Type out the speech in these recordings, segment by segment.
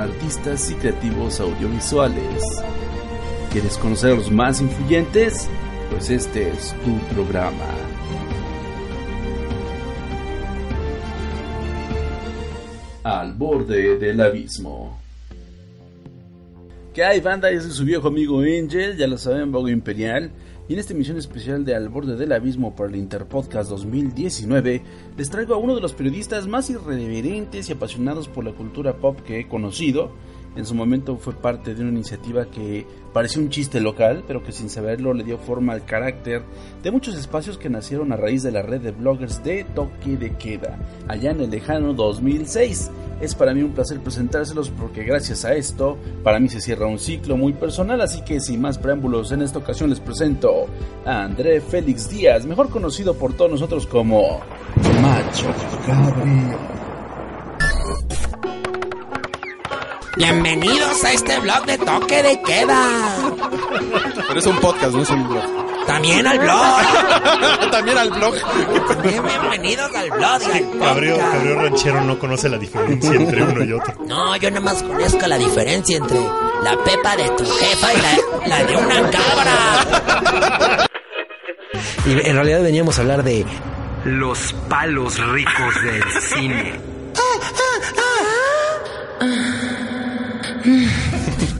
artistas y creativos audiovisuales. ¿Quieres conocer a los más influyentes? Pues este es tu programa. Al borde del abismo. ¿Qué hay, banda? Ese es su viejo amigo Angel, ya lo saben, Bogo Imperial. Y en esta emisión especial de Al borde del abismo por el Interpodcast 2019, les traigo a uno de los periodistas más irreverentes y apasionados por la cultura pop que he conocido. En su momento fue parte de una iniciativa que parecía un chiste local, pero que sin saberlo le dio forma al carácter de muchos espacios que nacieron a raíz de la red de bloggers de Toque de Queda, allá en el lejano 2006. Es para mí un placer presentárselos porque gracias a esto, para mí se cierra un ciclo muy personal, así que sin más preámbulos, en esta ocasión les presento a André Félix Díaz, mejor conocido por todos nosotros como Macho Gabriel. Bienvenidos a este blog de toque de queda. Pero es un podcast, no es un blog. También al blog. También al blog. Bien, bienvenidos al blog. y al Gabriel, podcast. Gabriel Ranchero no conoce la diferencia entre uno y otro. No, yo nada más conozco la diferencia entre la pepa de tu jefa y la, la de una cabra. Y en realidad veníamos a hablar de Los palos ricos del cine.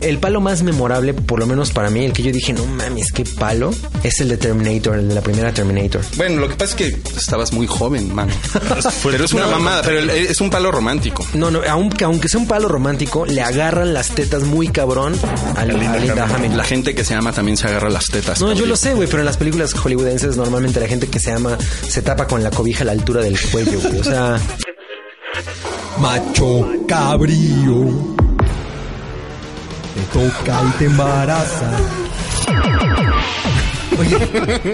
El palo más memorable, por lo menos para mí, el que yo dije, no mames, qué palo, es el de Terminator, el de la primera Terminator. Bueno, lo que pasa es que estabas muy joven, mano. Pero es una mamada, pero es un palo romántico. No, no, aunque, aunque sea un palo romántico, le agarran las tetas muy cabrón a, a Linda, Hamilton. La gente que se ama también se agarra las tetas. No, yo lo sé, güey, pero en las películas hollywoodenses normalmente la gente que se ama se tapa con la cobija a la altura del cuello, güey. O sea, Macho cabrío. Toca y te embaraza.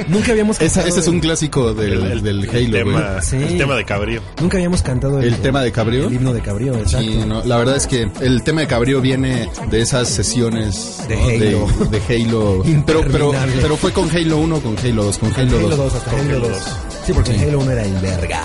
nunca habíamos Esa- cantado ese es un clásico del, El, el- del el Halo, tema, güey. Sí. el tema de Cabrío. Nunca habíamos cantado el, El tema de Cabrío. El himno de Cabrío, exacto. Sí, no, la verdad es que el tema de Cabrío viene de esas sesiones De ¿no? Halo. de, de Halo. Pero, pero, pero fue con Halo 1 o con Halo 2. Con Halo, Halo 2. 2, hasta Halo 2. Sí, porque Sí. Halo 1 era el verga.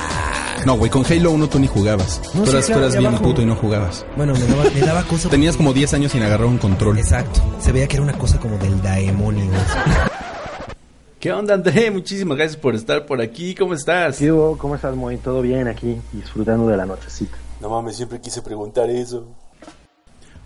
No, güey, con Halo 1 tú ni jugabas. No, tú sí, eras, tú eras bien abajo. puto y no jugabas. Bueno, me daba, me daba cosa. Tenías como 10 años sin agarrar un control. Exacto. Se veía que era una cosa como del demonio. ¿Qué onda, André? Muchísimas gracias por estar por aquí. ¿Cómo estás? ¿Qué hubo? ¿Cómo estás, Moy? ¿Todo bien aquí? Disfrutando de la nochecita. No mames, siempre quise preguntar eso.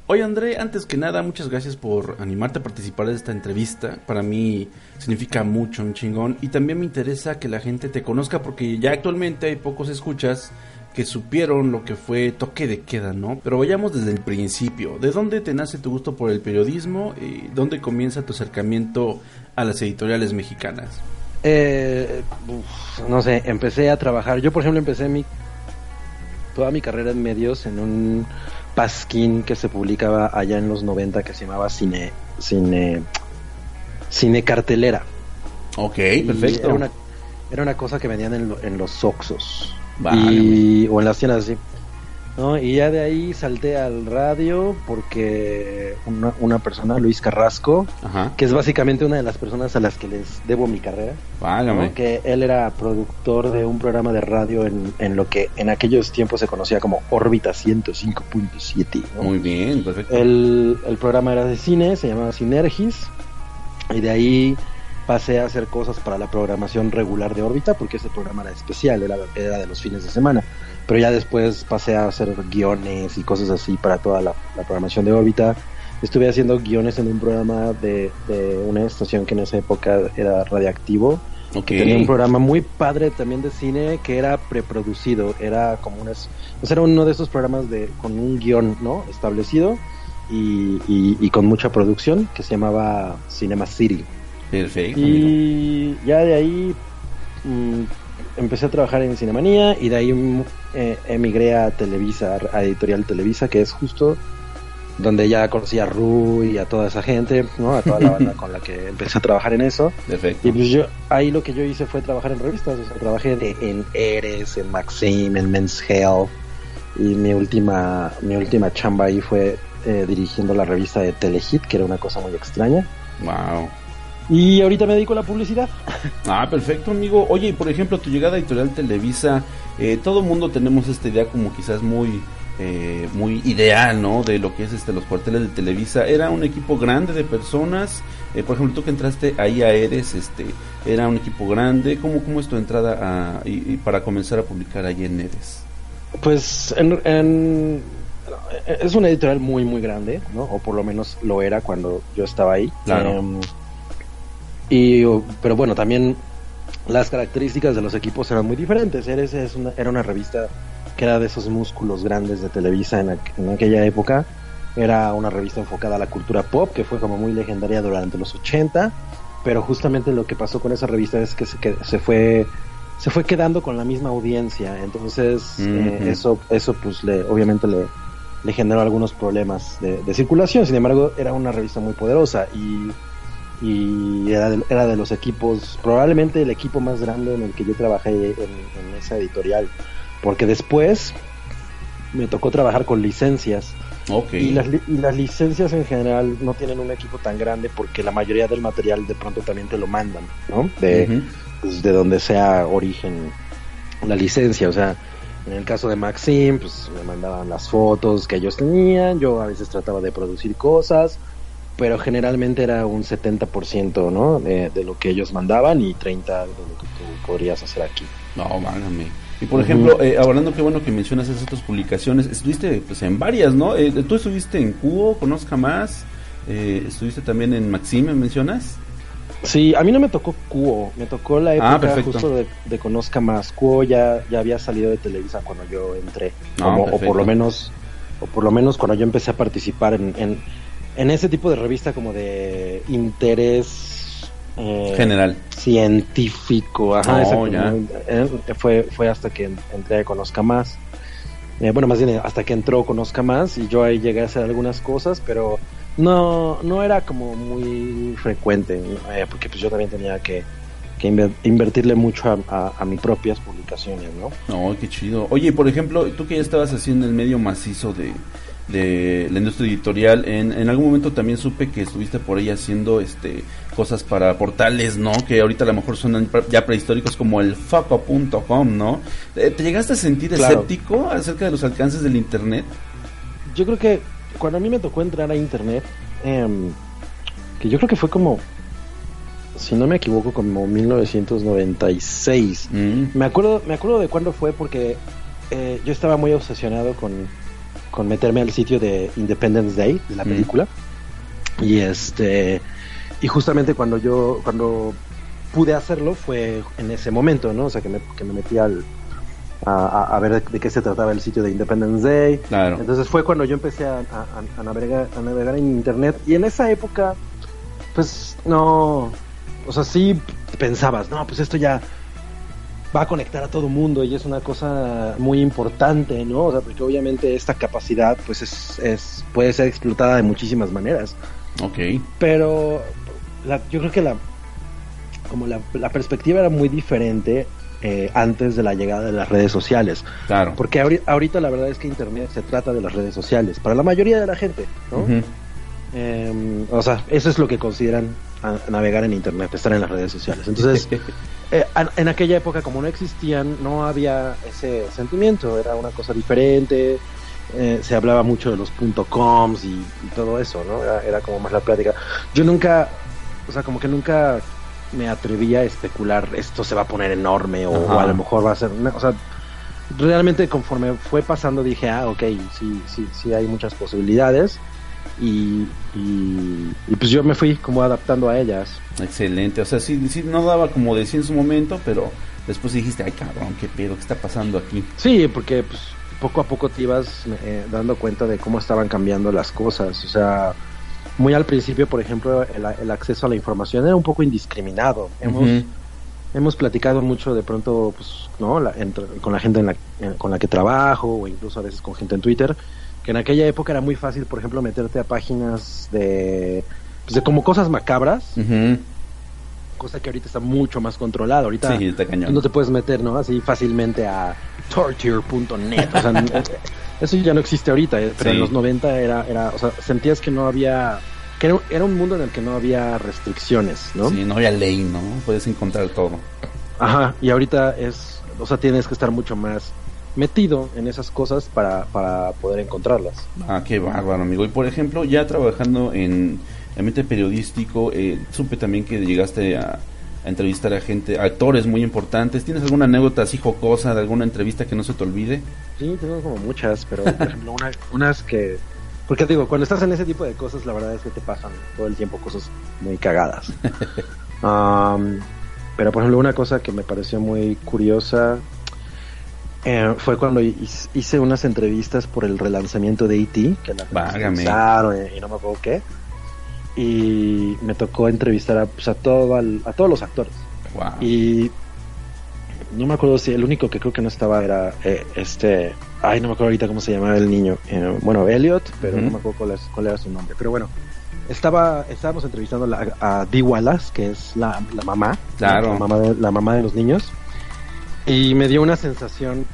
Oye, André, antes que nada, muchas gracias por animarte a participar de esta entrevista. Para mí significa mucho, un chingón. Y también me interesa que la gente te conozca porque ya actualmente hay pocos escuchas que supieron lo que fue toque de queda, ¿no? Pero vayamos desde el principio. ¿De dónde te nace tu gusto por el periodismo? ¿Y dónde comienza tu acercamiento a las editoriales mexicanas? Eh, uf, no sé, empecé a trabajar. Yo, por ejemplo, empecé mi toda mi carrera en medios en un pasquín que se publicaba allá en los 90 que se llamaba Cine Cine Cine Cartelera. Ok, Y perfecto. Era una, era una cosa que vendían en, en los Oxos. Y, o en las tiendas así. ¿No? Y ya de ahí salté al radio porque una, una persona, Luis Carrasco, Ajá. que es básicamente una de las personas a las que les debo mi carrera, Válgame. ¿no? que él era productor de un programa de radio en, en lo que en aquellos tiempos se conocía como Órbita 105.7. ¿no? Muy bien, perfecto. El, el programa era de cine, se llamaba Sinergis, y de ahí pasé a hacer cosas para la programación regular de órbita, porque ese programa era especial, era, era de los fines de semana. Pero ya después pasé a hacer guiones y cosas así para toda la, programación de órbita. Estuve haciendo guiones en un programa de, una estación que en esa época era radiactivo, que tenía un programa muy padre también de cine que era preproducido, era como un... era uno de esos programas de con un guion ¿no? establecido y, con mucha producción que se llamaba Cinema City. Perfecto. Y ya de ahí mm, empecé a trabajar en Cinemanía y de ahí mm, eh, emigré a Televisa, a Editorial Televisa, que es justo donde ya conocí a Rui y a toda esa gente, ¿no? A toda la banda con la que empecé a trabajar en eso. Perfecto. Y pues yo, ahí lo que yo hice fue trabajar en revistas, o sea, trabajé en, en Eres, en Maxim, en Men's Health, y mi última, mi última chamba ahí fue eh, dirigiendo la revista de Telehit, que era una cosa muy extraña. Wow. Y ahorita me dedico a la publicidad. Ah, perfecto, amigo. Oye, y por ejemplo, tu llegada a Editorial Televisa, eh, todo el mundo tenemos esta idea como quizás muy eh, muy ideal, ¿no? De lo que es este los cuarteles de Televisa. Era un equipo grande de personas. Eh, por ejemplo, tú que entraste ahí a Eres, este, era un equipo grande. ¿Cómo, cómo es tu entrada a, y, para comenzar a publicar ahí en Eres? Pues en, es una editorial muy, muy grande, ¿no? O por lo menos lo era cuando yo estaba ahí. Claro. Em, y, pero bueno, también las características de los equipos eran muy diferentes. Eres es una, era una revista que era de esos músculos grandes de Televisa en, en, aquella época. Era una revista enfocada a la cultura pop, que fue como muy legendaria durante los 80, pero justamente lo que pasó con esa revista es que se, que se fue se fue quedando con la misma audiencia, entonces eh, eso eso pues le obviamente le, le generó algunos problemas de, circulación, sin embargo era una revista muy poderosa y, y era, de, era de los equipos, probablemente el equipo más grande en el que yo trabajé en, en esa editorial porque después me tocó trabajar con licencias. Okay. Y, las, y las licencias en general no tienen un equipo tan grande porque la mayoría del material de pronto también te lo mandan, ¿no? De, pues, de donde sea origen la licencia, o sea, en el caso de Maxim, pues me mandaban las fotos que ellos tenían, yo a veces trataba de producir cosas, pero generalmente era un 70%, ¿no? De, de lo que ellos mandaban y 30% de lo que tú podrías hacer aquí. No, mágame. Y por ejemplo, eh, hablando qué bueno que mencionas esas otras publicaciones, estuviste pues en varias, ¿no? Eh, tú estuviste en Cubo, Conozca Más, eh, estuviste también en Maxime, ¿mencionas? Sí, a mí no me tocó Cubo, me tocó la ah, época justo de, Conozca Más. Cubo ya, ya había salido de Televisa cuando yo entré, ah, o por lo menos o por lo menos cuando yo empecé a participar en, en, en ese tipo de revista como de interés eh, general científico ajá oh, eh, fue fue hasta que entré a conozca más eh, bueno más bien hasta que entró conozca más y yo ahí llegué a hacer algunas cosas pero no no era como muy frecuente porque pues yo también tenía que invertirle mucho a, a, mis propias publicaciones, ¿no? No, qué chido. Oye, por ejemplo, tú que ya estabas haciendo el medio macizo de, de la industria editorial. En, en algún momento también supe que estuviste por ahí haciendo este cosas para portales, ¿no? Que ahorita a lo mejor son ya prehistóricos como el faco.com, ¿no? Eh, ¿Te llegaste a sentir escéptico acerca de los alcances del Internet? Yo creo que cuando a mí me tocó entrar a Internet, em, que yo creo que fue como, si no me equivoco, como 1996. Mm. Me acuerdo, me acuerdo de cuándo fue porque eh, yo estaba muy obsesionado con con meterme al sitio de Independence Day de la película. Y este y justamente cuando yo cuando pude hacerlo fue en ese momento no o sea que me, que me metí al a, ver de, qué se trataba el sitio de Independence Day. Claro. entonces fue cuando yo empecé a, a, navegar a navegar en internet. Y en esa época pues no o sea sí pensabas no pues esto ya va a conectar a todo mundo y es una cosa muy importante, ¿no? O sea, porque obviamente esta capacidad pues es, es puede ser explotada de muchísimas maneras. Ok. Pero yo creo que la como la, perspectiva era muy diferente eh, antes de la llegada de las redes sociales. Claro. Porque ahorita, la verdad es que Internet se trata de las redes sociales, para la mayoría de la gente, ¿no? Em, o sea, eso es lo que consideran navegar en Internet, estar en las redes sociales. Entonces, Eh, en aquella época, como no existían, no había ese sentimiento, era una cosa diferente. Eh, se hablaba mucho de los .coms y, y todo eso, ¿no? Era, como más la plática. Yo nunca, o sea, como que nunca me atrevía a especular esto se va a poner enorme o, a lo mejor va a ser, o sea, realmente conforme fue pasando dije, ah, ok, sí, sí, sí hay muchas posibilidades. Y, y, y pues yo me fui como adaptando a ellas. Excelente, o sea, sí, sí no daba como decía en su momento, pero después dijiste, ay cabrón, qué pedo, qué está pasando aquí. Sí, porque pues poco a poco te ibas eh, dando cuenta de cómo estaban cambiando las cosas. O sea, muy al principio, por ejemplo, el, el acceso a la información era un poco indiscriminado. Hemos, hemos platicado mucho de pronto, pues, ¿no? La- entre- con la gente en la, en- con la que trabajo o incluso a veces con gente en Twitter, que en aquella época era muy fácil, por ejemplo, meterte a páginas de, pues, de como cosas macabras, cosa que ahorita está mucho más controlada. Ahorita Sí, está cañón. no te puedes meter, ¿no? Así fácilmente a torture.net. O sea, eso ya no existe ahorita, eh, pero Sí. en los 90 era, era, o sea, sentías que no había, que era, era un mundo en el que no había restricciones, ¿no? Sí, no había ley, ¿no? Puedes encontrar todo. Ajá, y ahorita es, o sea, tienes que estar mucho más metido en esas cosas para, para poder encontrarlas. Ah, qué bárbaro, amigo. Y por ejemplo, ya trabajando en ambiente periodístico, eh, supe también que llegaste a, a entrevistar a gente, a actores muy importantes. ¿Tienes alguna anécdota así jocosa de alguna entrevista que no se te olvide? Sí, tengo como muchas, pero por ejemplo, una, unas que... Porque digo, cuando estás en ese tipo de cosas, la verdad es que te pasan todo el tiempo cosas muy cagadas. Am, pero por ejemplo, una cosa que me pareció muy curiosa eh, fue cuando hice, unas entrevistas por el relanzamiento de E.T., que la lanzaron y, y no me acuerdo qué. Y me tocó entrevistar a, pues, a, todo, al- a todos los actores. Wow. Y no me acuerdo si el único que creo que no estaba era eh, este. Ay, no me acuerdo ahorita cómo se llamaba el niño. Eh, bueno, Elliot, pero Ujú. no me acuerdo cuál, es- cuál era su nombre. Pero bueno, estaba estábamos entrevistando la- a Dee Wallace, que es la, la mamá. Claro. La mamá, de, la mamá de los niños. Y me dio una sensación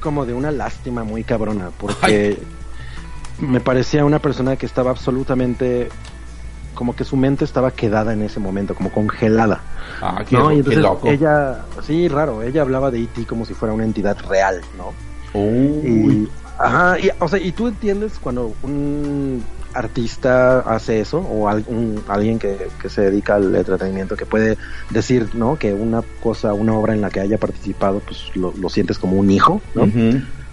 como de una lástima muy cabrona, porque me parecía una persona que estaba absolutamente como que su mente estaba quedada en ese momento, como congelada. Ah, qué, ¿no? Y qué entonces loco. ella, sí, raro, ella hablaba de E.T. como si fuera una entidad real, ¿no? Uy. Y, ajá, y, o sea, y tú entiendes cuando un artista hace eso, o alguien que, que se dedica al entretenimiento, que puede decir, ¿no? Que una cosa, una obra en la que haya participado, pues lo, lo sientes como un hijo, ¿no?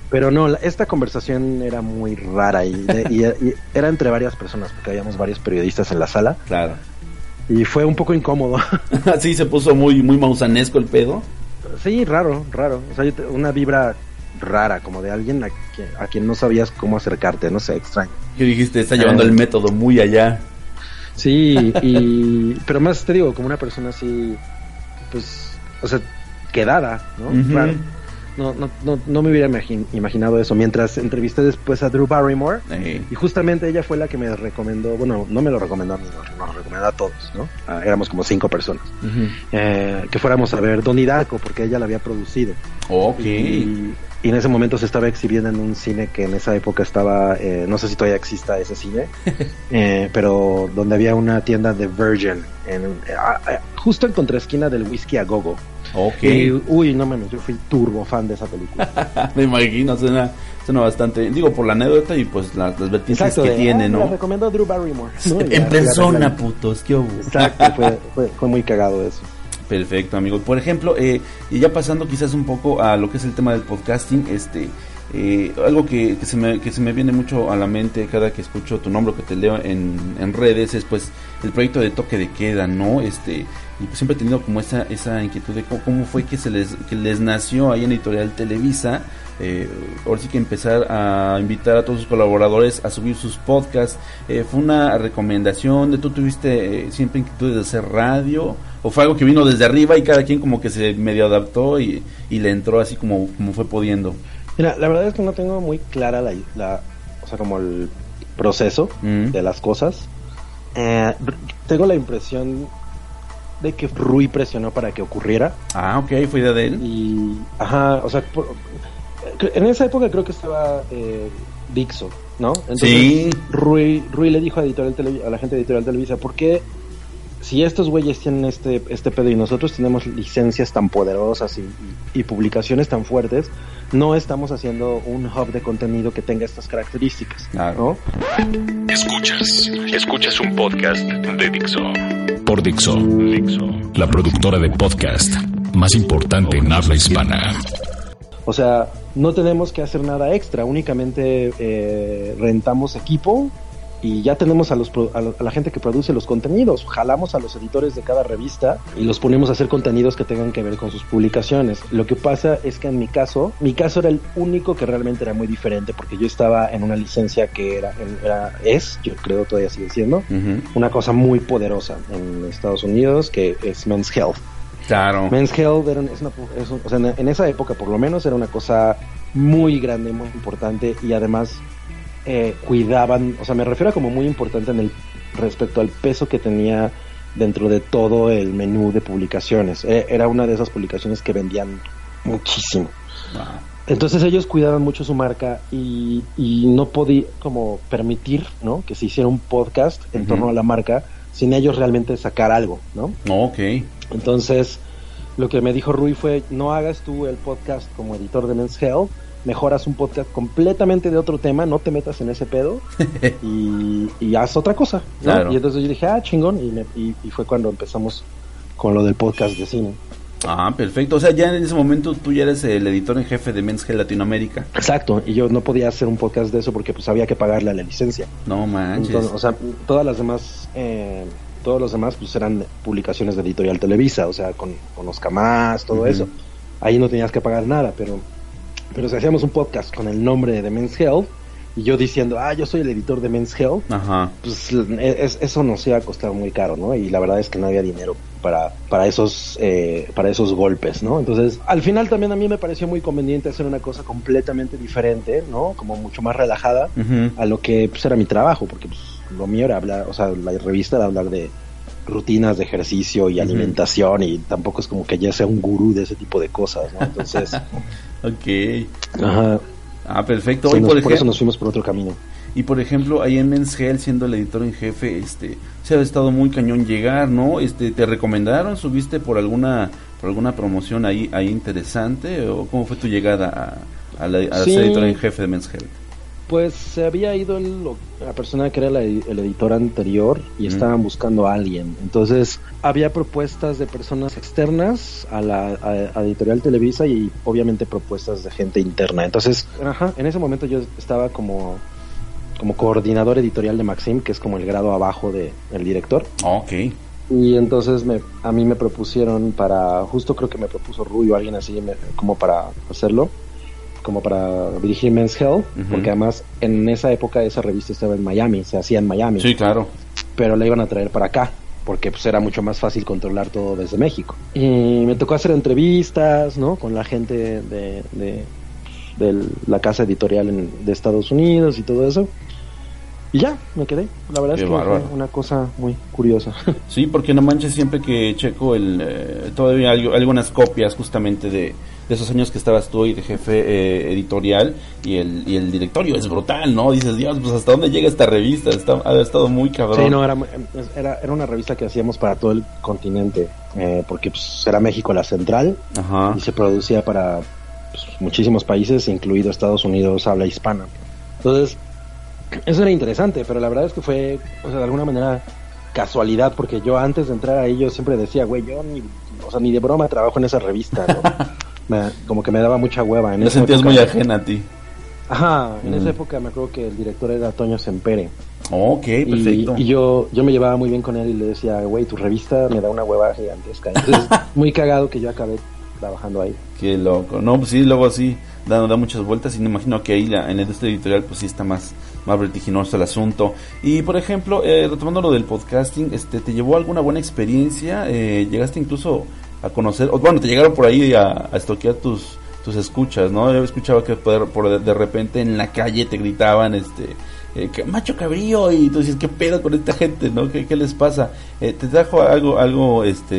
Pero no, la- esta conversación era muy rara y, de- y- y era entre varias personas, porque habíamos varios periodistas en la sala. Claro. Y fue un poco incómodo. sí, se puso muy, muy mausanesco el pedo. Sí, raro, raro. O sea, una vibra rara, como de alguien a quien, a quien no sabías cómo acercarte, no sé, extraño. ¿Qué dijiste? Está llevando Eh. el método muy allá. Sí, y pero más te digo, como una persona así, pues, o sea, quedada, ¿no? Ujú. Raro. No, no, no, no me hubiera imagin- imaginado eso. Mientras entrevisté después a Drew Barrymore, Eh, y justamente ella fue la que me recomendó, bueno, no me lo recomendó a mí, nos, recomendó a todos, ¿no? Ah, éramos como cinco personas. Eh, que fuéramos a ver Donnie Darko, porque ella la había producido. Ok. Y, y en ese momento se estaba exhibiendo en un cine que en esa época estaba, eh, no sé si todavía exista ese cine, eh, pero donde había una tienda de Virgin, en, ah, justo en contraesquina del Whisky a Gogo. Ok. Y, uy, no mames, yo fui turbo fan de esa película. Me imagino, suena, suena bastante. Digo, por la anécdota y pues las, las vertientes que de, tiene, ah, ¿no? La recomendó Drew Barrymore. ¿no? Ya- En ya persona, arreglan. putos, qué hubo. Exacto, fue, fue, fue muy cagado eso. Perfecto, amigo. Por ejemplo, eh, y ya pasando quizás un poco a lo que es el tema del podcasting, este, eh, algo que, que se me, que se me viene mucho a la mente cada que escucho tu nombre, que te leo en, en redes, es pues el proyecto de toque de queda, ¿no? Este, y pues siempre he tenido como esa, esa inquietud de cómo, cómo fue que se les, que les nació ahí en Editorial Televisa. Eh, ahora sí que empezar a invitar a todos sus colaboradores a subir sus podcasts. Eh, ¿Fue una recomendación de tú tuviste eh, siempre inquietud de hacer radio? ¿O fue algo que vino desde arriba y cada quien como que se medio adaptó y, y le entró así como, como fue pudiendo? Mira, la verdad es que no tengo muy clara la, la o sea, como el proceso Mm. de las cosas. Eh, tengo la impresión de que Rui presionó para que ocurriera. Ah, ok, fue idea de él. Y, ajá, o sea, por- en esa época creo que estaba eh, Dixo, ¿no? Entonces, Sí. Rui, Rui le dijo a, Editorial a la gente de Editorial Televisa, ¿por qué si estos güeyes tienen este, este pedo y nosotros tenemos licencias tan poderosas y, y- y publicaciones tan fuertes, no estamos haciendo un hub de contenido que tenga estas características, ¿no? Escuchas, escuchas un podcast de Dixo. Por Dixo, Dixo, la productora de podcast más importante en habla hispana. O sea, no tenemos que hacer nada extra, únicamente eh, rentamos equipo y ya tenemos a, los, a, la gente que produce los contenidos. Jalamos a los editores de cada revista y los ponemos a hacer contenidos que tengan que ver con sus publicaciones. Lo que pasa es que en mi caso, mi caso era el único que realmente era muy diferente porque yo estaba en una licencia que era, era es, yo creo todavía sigue siendo, una cosa muy poderosa en Estados Unidos que es Men's Health. Claro. Men's Health era, es una, o sea, en esa época por lo menos era una cosa muy grande, muy importante y además eh, cuidaban, o sea, me refiero a como muy importante en el respecto al peso que tenía dentro de todo el menú de publicaciones. Eh, era una de esas publicaciones que vendían muchísimo. Entonces ellos cuidaban mucho su marca y, no podía como permitir, ¿no? Que se hiciera un podcast en torno a la marca sin ellos realmente sacar algo, ¿no? Ok. Entonces, lo que me dijo Rui fue, no hagas tú el podcast como editor de Men's Health, mejoras un podcast completamente de otro tema, no te metas en ese pedo y, haz otra cosa. Y entonces yo dije, ah, chingón, y, y, fue cuando empezamos con lo del podcast de cine. Ah, perfecto. O sea, ya en ese momento tú ya eres el editor en jefe de Men's Health Latinoamérica. Exacto, y yo no podía hacer un podcast de eso porque pues había que pagarle a la licencia. No manches. o sea, todas las demás... Eh, todos los demás pues eran publicaciones de Editorial Televisa, o sea, con, con Más, todo eso. Ahí no tenías que pagar nada, pero pero si hacíamos un podcast con el nombre de Men's Health y yo diciendo, ah, yo soy el editor de Men's Health, pues eso nos iba a costar muy caro, ¿no? Y la verdad es que no había dinero para, para, esos, eh, para esos golpes, ¿no? Entonces, al final también a mí me pareció muy conveniente hacer una cosa completamente diferente, ¿no? Como mucho más relajada a lo que pues, era mi trabajo, porque pues, lo mío era hablar, o sea, la revista era hablar de rutinas de ejercicio y alimentación y tampoco es como que ya sea un gurú de ese tipo de cosas, ¿no? Entonces... ok. Ajá. Ah, perfecto. por, eso nos fuimos por otro camino. Y por ejemplo, ahí en Men's Health, siendo el editor en jefe, este, se ha estado muy cañón llegar, ¿no? Este, ¿te recomendaron? ¿Subiste por alguna, por alguna promoción ahí, ahí interesante? ¿O cómo fue tu llegada a, la, ser editor en jefe de Men's Health? Pues se había ido la persona que era el editor anterior y estaban buscando a alguien. Entonces había propuestas de personas externas a la editorial Televisa y obviamente propuestas de gente interna. Entonces, ajá, en ese momento yo estaba como como coordinador editorial de Maxim, que es como el grado abajo de el director. Ok. Y entonces me, a mí me propusieron para, justo creo que me propuso Rui o alguien así como para hacerlo como para dirigir Men's Health, porque además en esa época esa revista estaba en Miami, se hacía en Miami. Sí, claro. Pero la iban a traer para acá, porque pues era mucho más fácil controlar todo desde México. Y me tocó hacer entrevistas, ¿no? Con la gente de, de, la casa editorial de Estados Unidos y todo eso. Y ya, me quedé. La verdad es que fue una cosa muy curiosa. Sí, porque no manches siempre que checo el eh, todavía hay algunas copias justamente de de esos años que estabas tú y de jefe eh, editorial y el, y el directorio es brutal, ¿no? Dices, Dios, pues hasta dónde llega esta revista, Está, ha estado muy cabrón. Sí, no, era, era, era una revista que hacíamos para todo el continente, eh, porque pues, era México la central y se producía para pues, muchísimos países, incluido Estados Unidos, habla hispana. Entonces, eso era interesante, pero la verdad es que fue, o sea, de alguna manera casualidad, porque yo antes de entrar ahí yo siempre decía, güey, yo ni, o sea, ni de broma trabajo en esa revista, ¿no? como que me daba mucha hueva. En Te sentías muy ajena a ti. Ajá, en esa mm. época me acuerdo que el director era Toño Sempere. ok, perfecto. Y, yo, yo me llevaba muy bien con él y le decía, güey, tu revista me da una hueva gigantesca. Entonces, muy cagado que yo acabé trabajando ahí. Qué loco. No, pues sí, luego sí, da, da muchas vueltas y me imagino que ahí la, en el este editorial pues sí está más, más vertiginoso el asunto. Y por ejemplo, eh, retomando lo del podcasting, este, ¿te llevó alguna buena experiencia? Eh, ¿Llegaste incluso a conocer, o, bueno, te llegaron por ahí a, a estoquear tus, tus escuchas, ¿no? Yo escuchaba que por, por de, repente en la calle te gritaban, este, eh, que macho cabrío, y tú dices, ¿qué pedo con esta gente, no? ¿Qué, qué les pasa? Eh, ¿Te trajo algo, algo, este,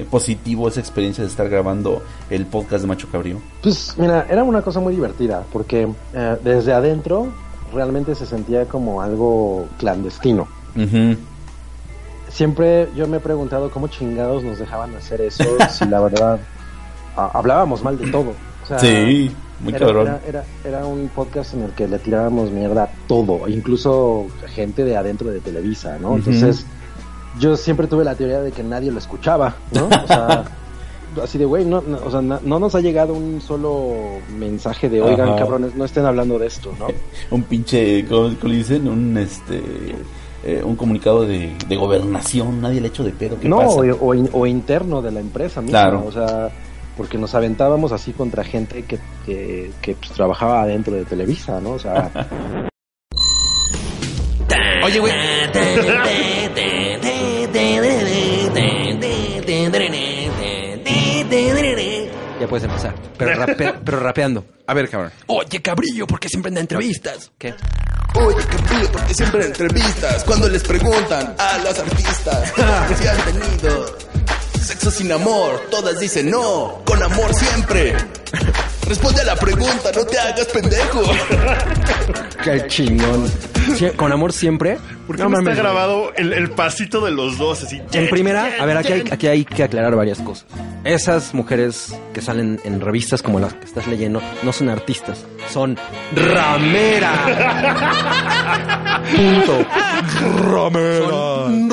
eh, positivo esa experiencia de estar grabando el podcast de Macho Cabrío? Pues, mira, era una cosa muy divertida, porque desde adentro realmente se sentía como algo clandestino siempre yo me he preguntado cómo chingados nos dejaban hacer eso si la verdad hablábamos mal de todo. sí, muy era, cabrón. Era, era, un podcast en el que le tirábamos mierda a todo, incluso gente de adentro de Televisa, ¿no? Entonces yo siempre tuve la teoría de que nadie lo escuchaba, ¿no? O sea, así de, güey, no, no, o sea, no nos ha llegado un solo mensaje de, oigan, Ajá. cabrones, no estén hablando de esto, ¿no? un pinche, ¿cómo, cómo le dicen? Un, este, eh, un comunicado de, de gobernación, nadie le ha hecho de pedo. ¿Qué no, pasa? o, o o interno de la empresa misma, Claro. o sea, porque nos aventábamos así contra gente que, que, que, pues, trabajaba adentro de Televisa, ¿no? O sea, Oye, güey. puedes empezar. Pero, rape- pero rapeando. A ver, cabrón. Oye, cabrillo, ¿por qué siempre en entrevistas? ¿Qué? Oye, Caprillo, porque siempre en entrevistas, cuando les preguntan a las artistas si han tenido sexo sin amor, todas dicen no, con amor siempre. Responde a la pregunta, no te hagas pendejo. Qué chingón. Sí, con amor siempre. ¿Por qué No no, está grabado el, el pasito de los dos así? En primera, a ver, aquí hay, aquí hay que aclarar varias cosas. Esas mujeres que salen en revistas como las que estás leyendo no son artistas, son rameras. Punto. Ramera. Son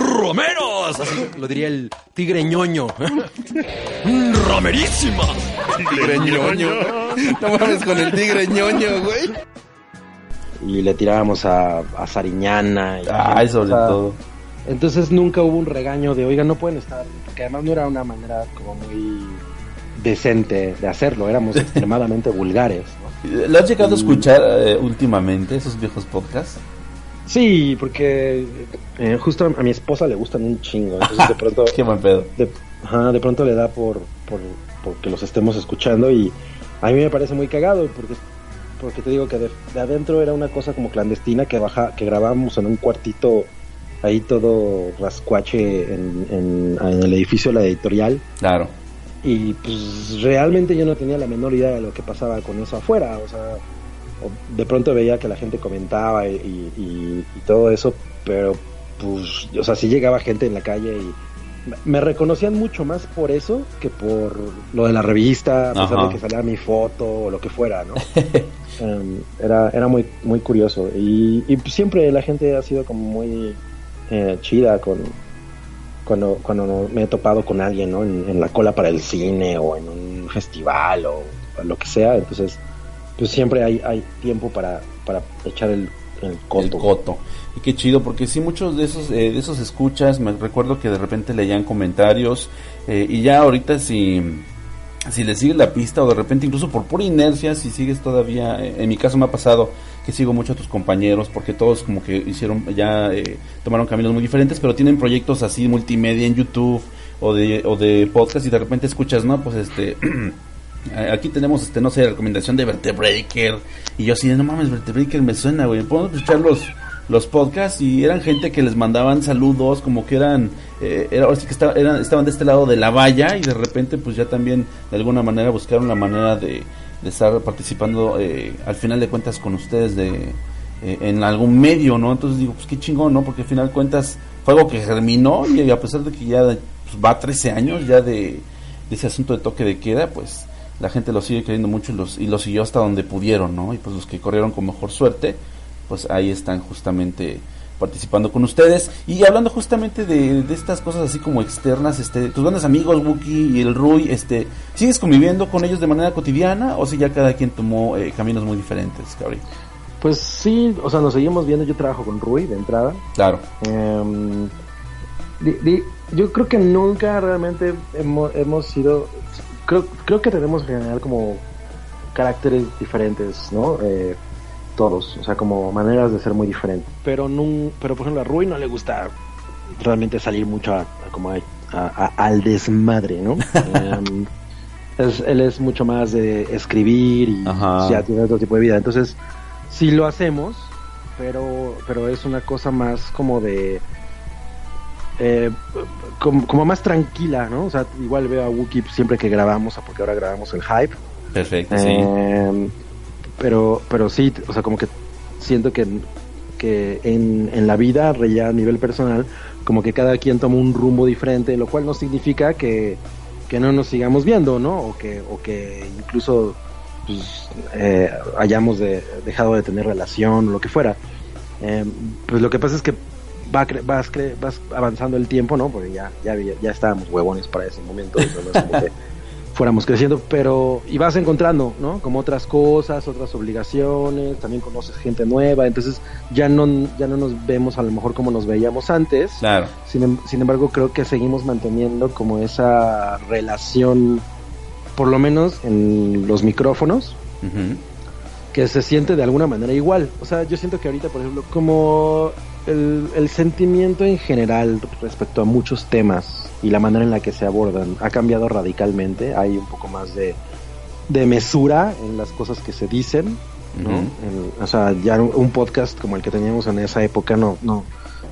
Así lo diría el tigre ñoño. Ramerísima. Tigre ñoño. No mames con el tigre ñoño, güey. y le tirábamos a, a Sariñana. Y, Ay, sobre todo. Entonces nunca hubo un regaño de, oigan, no pueden estar, porque además no era una manera como muy decente de hacerlo, éramos extremadamente vulgares. ¿no? ¿Lo has llegado a escuchar eh, últimamente, esos viejos podcasts? Sí, porque eh, justo a mi esposa le gustan un chingo, entonces de pronto... Qué buen pedo. De, ajá, de pronto le da por, por, por que los estemos escuchando y a mí me parece muy cagado porque, porque te digo que de, de adentro era una cosa como clandestina que baja, que grabábamos en un cuartito ahí todo rascuache en, en, en el edificio de la editorial Claro. y pues realmente yo no tenía la menor idea de lo que pasaba con eso afuera, o sea, de pronto veía que la gente comentaba y, y- y todo eso, pero pues, o sea, sí llegaba gente en la calle y me- reconocían mucho más por eso que por lo de la revista, a pesar Ajá. de que salía mi foto o lo que fuera, ¿no? Em, era, era muy, muy curioso y, y siempre la gente ha sido como muy eh, chida con, cuando, cuando no- me he topado con alguien, ¿no? En, en la cola para el cine o en un festival o, lo que sea, entonces pues siempre hay, hay tiempo para, para echar el, el coto. El coto. Y qué chido, porque sí, muchos de esos, eh, de esos escuchas, me recuerdo que de repente leían comentarios, eh, y ya ahorita si, si le sigues la pista, o de repente incluso por pura inercia, si sigues todavía, eh, en mi caso me ha pasado que sigo mucho a tus compañeros, porque todos como que hicieron, ya eh, tomaron caminos muy diferentes, pero tienen proyectos así multimedia en YouTube, o de, o de podcast, y de repente escuchas, no, pues este... Eh, Aquí tenemos, este, no sé, recomendación de Vertebreaker. Y yo así, no mames, Vertebreaker me suena, güey. Podemos escuchar los, los podcasts y eran gente que les mandaban saludos, como que eran, eh, era, ahora sí que estaban de este lado de la valla y de repente pues ya también de alguna manera buscaron la manera de, de estar participando eh, al final de cuentas con ustedes de eh, en algún medio, ¿no? Entonces digo, pues qué chingón, ¿no? Porque al final de cuentas fue algo que germinó y a pesar de que ya pues, va 13 años ya de ese asunto de toque de queda, pues la gente lo sigue queriendo mucho y los, y lo siguió hasta donde pudieron, ¿no? Y pues los que corrieron con mejor suerte, pues ahí están justamente participando con ustedes y hablando justamente de, de estas cosas así como externas, este, tus grandes amigos Wookie y el Rui, este, ¿sigues conviviendo con ellos de manera cotidiana o si ya cada quien tomó eh, caminos muy diferentes, cabrón? Pues sí, o sea, nos seguimos viendo, yo trabajo con Rui de entrada. Claro. Em, di- di- yo creo que nunca realmente hemos, hemos sido, creo, creo que tenemos en general como caracteres diferentes, ¿no? Eh, todos, o sea, como maneras de ser muy diferentes. Pero, pero por ejemplo, a Rui no le gusta realmente salir mucho a, a como a- al desmadre, ¿no? Em, es- él es mucho más de escribir y Ajá. ya tiene otro tipo de vida. Entonces, sí lo hacemos, pero, pero es una cosa más como de... eh, como, como más tranquila, ¿no? O sea, igual veo a Wookiee siempre que grabamos, porque ahora grabamos el hype. Perfecto, sí. Eh, pero, pero sí, o sea, como que siento que, que en, en la vida, ya a nivel personal, como que cada quien toma un rumbo diferente, lo cual no significa que, que no nos sigamos viendo, ¿no? O que, o que incluso pues, eh, hayamos de- dejado de tener relación o lo que fuera. Eh, pues lo que pasa es que va cre- vas, cre- vas avanzando el tiempo, ¿no? Porque ya, ya, ya estábamos huevones para ese momento. no es como que fuéramos creciendo, pero y vas encontrando, ¿no? Como otras cosas, otras obligaciones, también conoces gente nueva, entonces ya no ya no nos vemos a lo mejor como nos veíamos antes. Claro. Sin, em- sin embargo, creo que seguimos manteniendo como esa relación por lo menos en los micrófonos que se siente de alguna manera igual. O sea, yo siento que ahorita, por ejemplo, como el, el sentimiento en general respecto a muchos temas y la manera en la que se abordan ha cambiado radicalmente. Hay un poco más de, de mesura en las cosas que se dicen. ¿no? O sea, ya un, un podcast como el que teníamos en esa época no, no,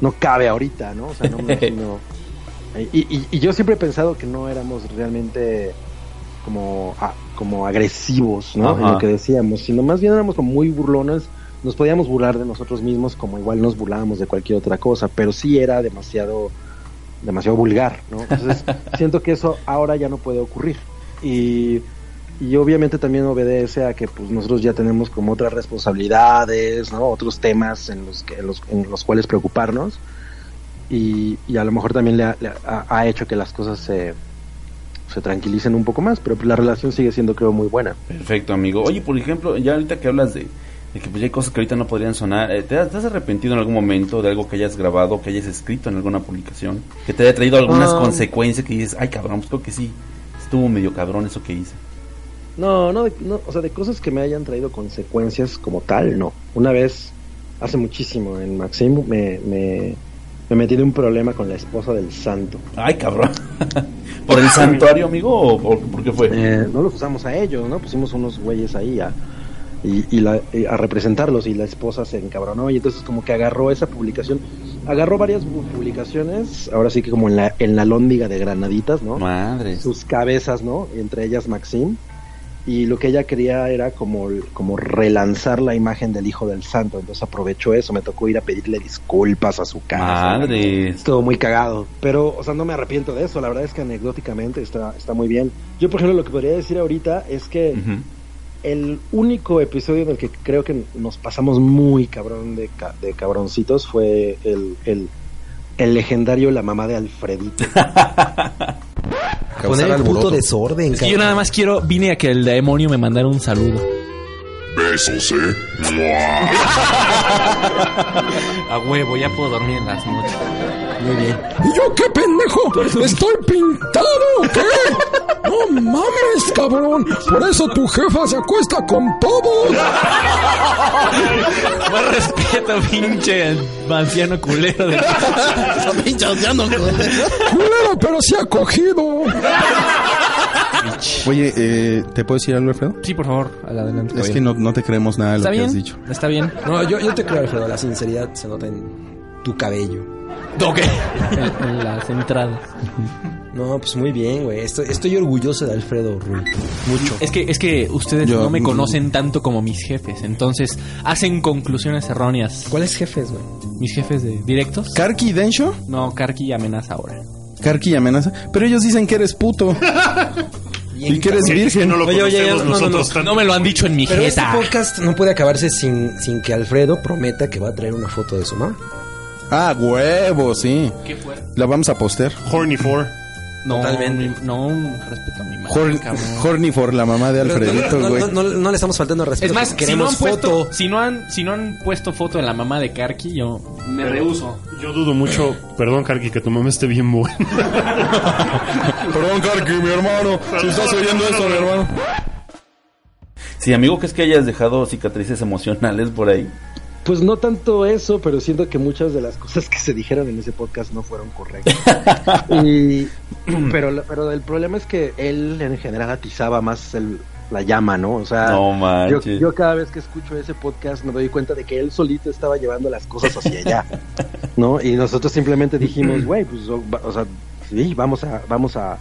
no cabe ahorita, ¿no? O sea, no me imagino- y, y- y yo siempre he pensado que no éramos realmente como, a- como agresivos, ¿no? En lo que decíamos, sino más bien éramos como muy burlones. Nos podíamos burlar de nosotros mismos como igual nos burlábamos de cualquier otra cosa, pero sí era demasiado, demasiado vulgar, ¿no? Entonces siento que eso ahora ya no puede ocurrir. Y, y obviamente también obedece a que pues nosotros ya tenemos como otras responsabilidades, ¿no? Otros temas en los, que, en los, en los cuales preocuparnos. Y, y a lo mejor también le ha, le ha- ha hecho que las cosas se, se tranquilicen un poco más, pero la relación sigue siendo creo muy buena. Perfecto, amigo. Oye, por ejemplo, ya ahorita que hablas de, de que pues hay cosas que ahorita no podrían sonar, eh, ¿te, has, te has arrepentido en algún momento de algo que hayas grabado, que hayas escrito en alguna publicación? Que te haya traído algunas Ah. consecuencias que dices, ay cabrón, pues creo que sí, estuvo medio cabrón eso que hice. No, no, no, o sea, de cosas que me hayan traído consecuencias como tal, no. Una vez, hace muchísimo, en Maxim, me, me, me metí en un problema con la esposa del santo. Ay cabrón. ¿Por el santuario, amigo, o por, por qué fue? Eh, no los usamos a ellos, ¿no? Pusimos unos güeyes ahí a, y, y la- y a representarlos y la esposa se encabronó y entonces como que agarró esa publicación, agarró varias pu- publicaciones, ahora sí que como en la, en la lóndiga de granaditas, ¿no? Madre. Sus cabezas, ¿no? Entre ellas Maxim. Y lo que ella quería era como, como relanzar la imagen del Hijo del Santo. Entonces aprovechó eso, me tocó ir a pedirle disculpas a su casa. Madre. Estuvo muy cagado. Pero, o sea, no me arrepiento de eso. La verdad es que anecdóticamente está, está muy bien. Yo, por ejemplo, lo que podría decir ahorita es que el único episodio en el que creo que nos pasamos muy cabrón de, ca- de cabroncitos fue el, el, el legendario La Mamá de Alfredito. Poner el puto desorden, Es que yo nada más quiero, vine a que el demonio me mandara un saludo. Besos, ¿eh? A huevo, ya puedo dormir en las noches. Muy bien. ¿Y yo qué pendejo? ¿Estoy pintado o qué? No mames, cabrón. Por eso tu jefa se acuesta con todo. Más respeto, pinche anciano culero. De... pinche anciano Culero, pero sí ha cogido. Oye, eh, ¿te puedo decir algo, Alfredo? Sí, por favor, adelante. Es que no, no te creemos nada de lo ¿Está que has dicho. Está bien. No, yo, yo te creo, Alfredo. La sinceridad se nota en tu cabello. Ok. en, en las entradas. No, pues muy bien, güey. Estoy, estoy orgulloso de Alfredo Ruiz. Mucho. Es que, es que ustedes Yo- no me mm. conocen tanto como mis jefes, entonces hacen conclusiones erróneas. ¿Cuáles jefes, güey? ¿Mis jefes de directos? ¿Karki y Densho? No, Karki amenaza ahora. Karki y amenaza. Pero ellos dicen que eres puto. y que eres virgen. Oye, oye, no, no, no. No me lo han dicho en mi Pero este jeta. podcast no puede acabarse sin, sin que Alfredo prometa que va a traer una foto de su mamá. Ah, huevo, sí. ¿Qué fue? La vamos a poster. Horny for. No, Totalmente. mi- no, respeto a mi madre, Horn-. Horny for la mamá de Pero Alfredito, no, güey. no, no, no, no le estamos faltando al respeto. Es más, si no, queremos han puesto, foto. si, no han, si no han puesto foto de la mamá de Karki, yo me rehuso. Yo dudo mucho, perdón, Karki, que tu mamá esté bien buena. Perdón, Karki, mi hermano. Si estás oyendo esto, mi hermano. Sí, amigo, que es que hayas dejado cicatrices emocionales por ahí. Pues no tanto eso, pero siento que muchas de las cosas que se dijeron en ese podcast no fueron correctas. y, pero, pero el problema es que él en general atizaba más el- la llama, ¿no? O sea, No yo, cada vez que escucho ese podcast me doy cuenta de que él solito estaba llevando las cosas hacia allá, ¿no? Y nosotros simplemente dijimos, güey, pues, o, sea, sí, vamos a, vamos a,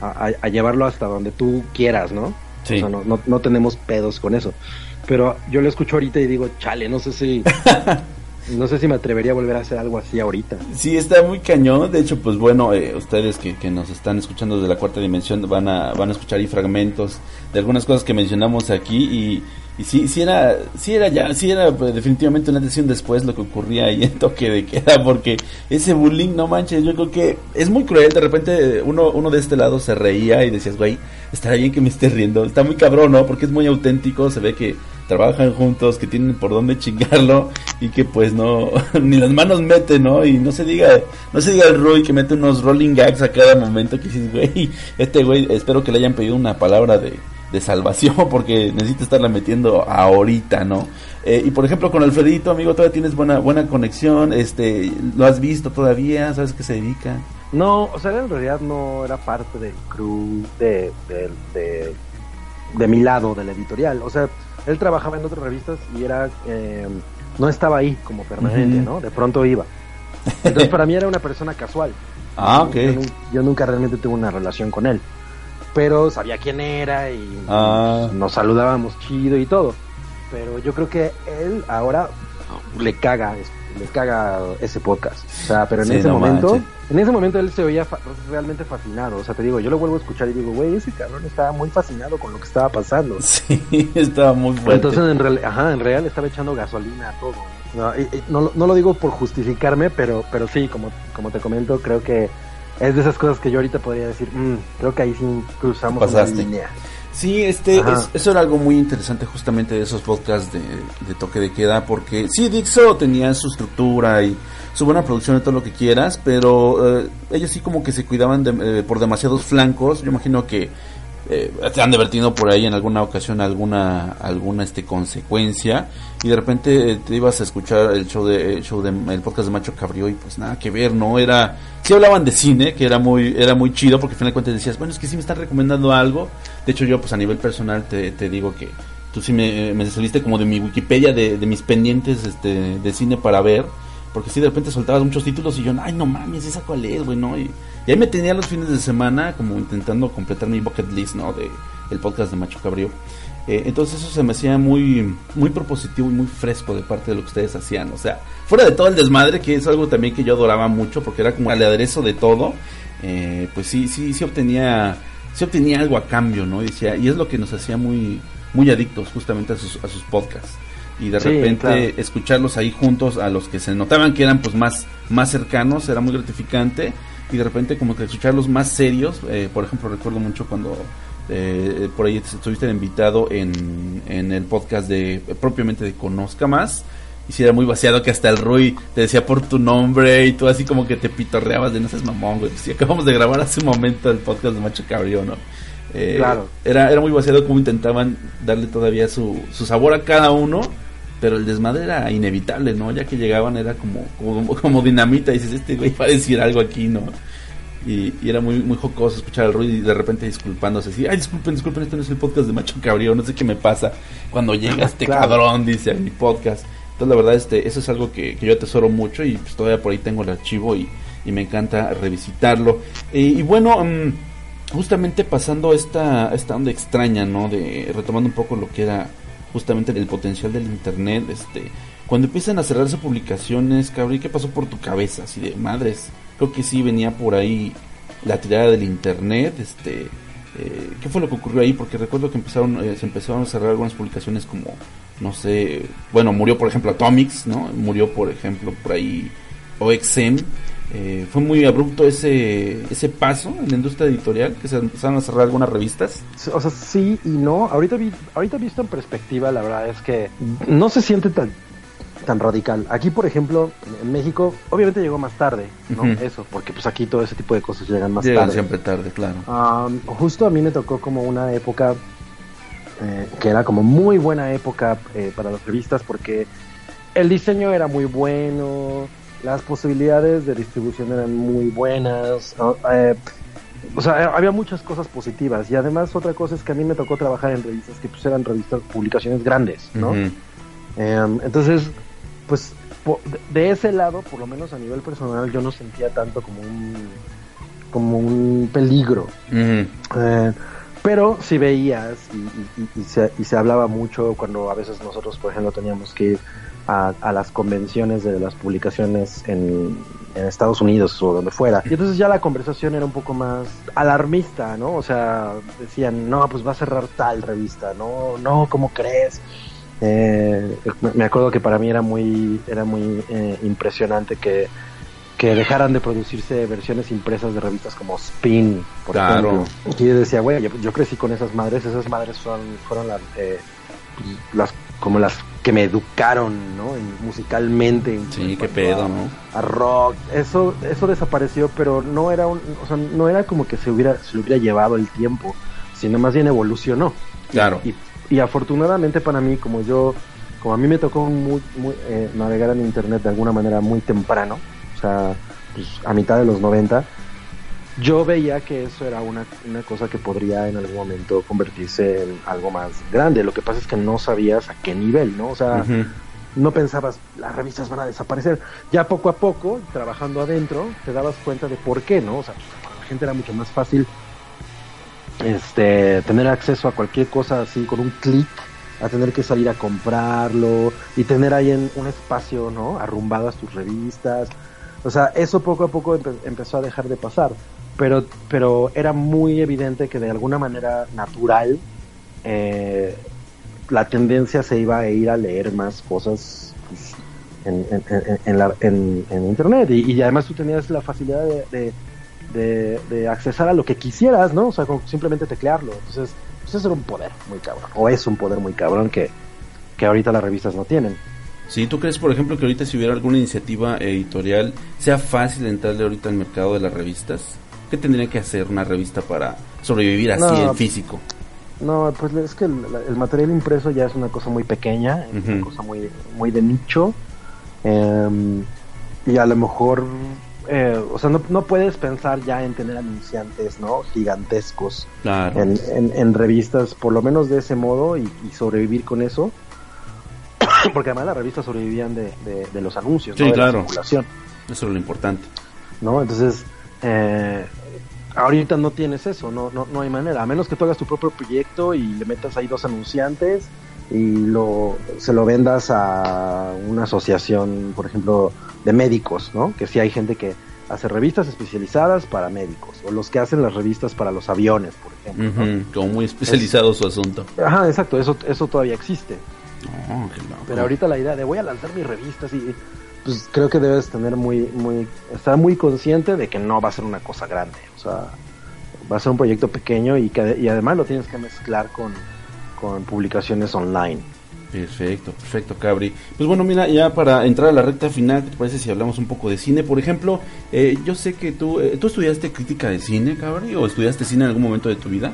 a, a llevarlo hasta donde tú quieras, ¿no? Sí. O sea, no, no, no tenemos pedos con eso. Pero yo lo escucho ahorita y digo, chale, no sé si... No sé si me atrevería a volver a hacer algo así ahorita. Sí, está muy cañón. De hecho, pues bueno, eh, ustedes que, que nos están escuchando desde la cuarta dimensión van a, van a escuchar ahí fragmentos de algunas cosas que mencionamos aquí. Y Y sí, sí era, sí era ya, sí era pues, definitivamente una decisión después lo que ocurría ahí en toque de queda, porque ese bullying, no manches, yo creo que es muy cruel, de repente uno, uno de este lado se reía y decías, güey, estaría bien que me esté riendo, está muy cabrón, ¿no? Porque es muy auténtico, se ve que trabajan juntos, que tienen por dónde chingarlo y que pues no, ni las manos mete, ¿no? Y no se diga, no se diga el Rui que mete unos rolling gags a cada momento que dices, güey, este güey, espero que le hayan pedido una palabra de de salvación porque necesita estarla metiendo ahorita, ¿no? Eh, y por ejemplo con Alfredito, amigo, todavía tienes buena buena conexión, este, lo has visto todavía, sabes qué se dedica. No, o sea, en realidad no era parte del crew de, de, de, de mi lado, del editorial. O sea, él trabajaba en otras revistas y era, eh, no estaba ahí como permanente. ¿no? De pronto iba. Entonces para mí era una persona casual. Ah, ok. Yo nunca realmente tuve una relación con él. Pero sabía quién era y Ah. nos saludábamos chido y todo. Pero yo creo que él ahora le caga, le caga ese podcast. O sea, pero en Sí, ese no momento, en ese momento él se oía fa- realmente fascinado. O sea, te digo, yo lo vuelvo a escuchar y digo, güey, ese cabrón estaba muy fascinado con lo que estaba pasando. Sí, estaba muy fuerte. Entonces, en real, ajá, en real estaba echando gasolina a todo. No, y- y no, lo- no lo digo por justificarme, pero, pero sí, como, como te comento, creo que es de esas cosas que yo ahorita podría decir, "Mm, creo que ahí sí cruzamos una línea. Sí, este, es- eso era algo muy interesante justamente de esos podcasts de, de toque de queda, porque sí, Dixo tenía su estructura y su buena producción de todo lo que quieras, pero eh, ellos sí como que se cuidaban de- eh, por demasiados flancos. Yo imagino que eh, te han divertido por ahí en alguna ocasión alguna alguna este consecuencia y de repente eh, te ibas a escuchar el show de el show de el podcast de Macho Cabrío y pues nada que ver no era sí hablaban de cine que era muy era muy chido porque al final de cuentas decías bueno es que sí me están recomendando algo de hecho yo pues a nivel personal te, te digo que tú sí me, me saliste como de mi Wikipedia de, de mis pendientes este de cine para ver porque sí de repente soltabas muchos títulos y yo ay no mames esa cuál es güey no y, y ahí me tenía los fines de semana como intentando completar mi bucket list no de el podcast de Macho Cabrío. Eh, entonces eso se me hacía muy muy propositivo y muy fresco de parte de lo que ustedes hacían. O sea fuera de todo el desmadre que es algo también que yo adoraba mucho porque era como el aderezo de todo eh, pues sí sí sí obtenía sí obtenía algo a cambio no y y es lo que nos hacía muy muy adictos justamente a sus a sus podcasts y de Sí, repente claro. escucharlos ahí juntos a los que se notaban que eran pues más más cercanos era muy gratificante y de repente como que escucharlos más serios eh, por ejemplo recuerdo mucho cuando eh, por ahí estuviste invitado en, en el podcast de propiamente de Conozca Más y si era muy vaciado que hasta el Rui te decía por tu nombre y tú así como que te pitorreabas de no seas mamón, güey. Si acabamos de grabar hace un momento el podcast de Macho Cabrío, ¿no? Eh, Claro. Era, era muy vaciado como intentaban darle todavía su, su sabor a cada uno, pero el desmadre era inevitable, ¿no? Ya que llegaban era como, como, como dinamita y dices, este güey va a decir algo aquí, ¿no? Y, y era muy muy jocoso escuchar al Rui y de repente disculpándose así, ay disculpen, disculpen, este no es el podcast de Macho Cabrío, no sé qué me pasa cuando llega este Claro. cabrón, dice a mi podcast. Entonces la verdad este, eso es algo que, que yo atesoro mucho y pues todavía por ahí tengo el archivo y, y me encanta revisitarlo. Eh, y bueno, mm, justamente pasando esta, esta onda extraña, ¿no? De retomando un poco lo que era justamente el potencial del internet, este, cuando empiezan a cerrarse publicaciones, cabrón, ¿y ¿qué pasó por tu cabeza? Así de madres, creo que sí venía por ahí la tirada del internet, este, eh, ¿qué fue lo que ocurrió ahí? Porque recuerdo que empezaron, eh, se empezaron a cerrar algunas publicaciones como, no sé, bueno, murió por ejemplo Atomics, ¿no? Murió por ejemplo por ahí OXM. Eh, fue muy abrupto ese ese paso en la industria editorial que se empezaron a cerrar algunas revistas. O sea, sí y no. Ahorita, vi- ahorita visto en perspectiva, la verdad es que no se siente tan tan radical. Aquí, por ejemplo, en México, obviamente llegó más tarde, ¿no? Eso, porque pues aquí todo ese tipo de cosas llegan más Llegan tarde. siempre tarde, claro. Justo a mí me tocó como una época eh, que era como muy buena época eh, para las revistas porque el diseño era muy bueno, las posibilidades de distribución eran muy buenas, ¿no? Eh, o sea, había muchas cosas positivas y además otra cosa es que a mí me tocó trabajar en revistas que pues eran revistas, publicaciones grandes, ¿no? Em, entonces, pues po- de- ese lado, por lo menos a nivel personal, yo no sentía tanto como un como un peligro. Eh, pero si veías y, y- y- y se, y se hablaba mucho cuando a veces nosotros, por ejemplo, teníamos que ir a, a las convenciones de las publicaciones en, en Estados Unidos o donde fuera. Y entonces ya la conversación era un poco más alarmista, ¿no? O sea, decían, no, pues va a cerrar tal revista, no, no, ¿cómo crees? Eh, me- acuerdo que para mí era muy, era muy eh, impresionante que, que dejaran de producirse versiones impresas de revistas como Spin, por Claro. ejemplo. Y yo decía, güey, yo, yo crecí con esas madres, esas madres fueron, fueron las, eh, las, como las que me educaron, ¿no? En- musicalmente. en Sí, qué pedo, a- ¿no? a rock. Eso, eso desapareció, pero no era un, o sea, no era como que se hubiera, se lo hubiera llevado el tiempo, sino más bien evolucionó. Claro. Y, y afortunadamente para mí, como yo, como a mí me tocó muy, muy, eh, navegar en internet de alguna manera muy temprano, o sea, pues, a mitad de los 90, yo veía que eso era una, una cosa que podría en algún momento convertirse en algo más grande. Lo que pasa es que no sabías a qué nivel, ¿no? O sea, no pensabas, las revistas van a desaparecer. Ya poco a poco, trabajando adentro, te dabas cuenta de por qué, ¿no? O sea, para la gente era mucho más fácil este tener acceso a cualquier cosa así con un clic a tener que salir a comprarlo y tener ahí en un espacio, ¿no? Arrumbadas tus revistas. O sea, eso poco a poco empe- empezó a dejar de pasar. Pero, pero era muy evidente que de alguna manera natural eh, la tendencia se iba a ir a leer más cosas pues, en, en, la- en- internet y, además tú tenías la facilidad de, de, accesar a lo que quisieras, ¿no? O sea, simplemente teclearlo. Entonces, pues eso era un poder muy cabrón, o es un poder muy cabrón que, que ahorita las revistas no tienen. Sí, ¿tú crees, por ejemplo, que ahorita si hubiera alguna iniciativa editorial, sea fácil entrarle ahorita al mercado de las revistas? ¿Qué tendría que hacer una revista para sobrevivir así No. en físico? No, pues es que el, el material impreso ya es una cosa muy pequeña, es una cosa muy, muy de nicho. em, y a lo mejor, eh, o sea, no, no puedes pensar ya en tener anunciantes, ¿no? Gigantescos Claro. en, en, en revistas, por lo menos de ese modo, y, y sobrevivir con eso. Porque además las revistas sobrevivían de, de- de los anuncios, Sí, ¿no? De la circulación. Eso es lo importante. ¿no? Entonces, eh, ahorita no tienes eso, no, no, no hay manera, a menos que tú hagas tu propio proyecto y le metas ahí dos anunciantes y lo, se lo vendas a una asociación, por ejemplo, de médicos, ¿no? Que sí hay gente que hace revistas especializadas para médicos, o los que hacen las revistas para los aviones, por ejemplo. Como muy especializado su asunto. Ajá, exacto, eso, eso todavía existe. Oh, qué. Pero ahorita la idea de voy a lanzar mis revistas y pues creo que debes tener muy, muy, estar muy consciente de que no va a ser una cosa grande. O sea, va a ser un proyecto pequeño y que y además lo tienes que mezclar con, con publicaciones online. Perfecto, perfecto, Cabri. Pues bueno, mira, ya para entrar a la recta final, ¿qué te parece si hablamos un poco de cine? Por ejemplo, eh, yo sé que tú, eh, ¿tú estudiaste crítica de cine, Cabri? ¿O estudiaste cine en algún momento de tu vida?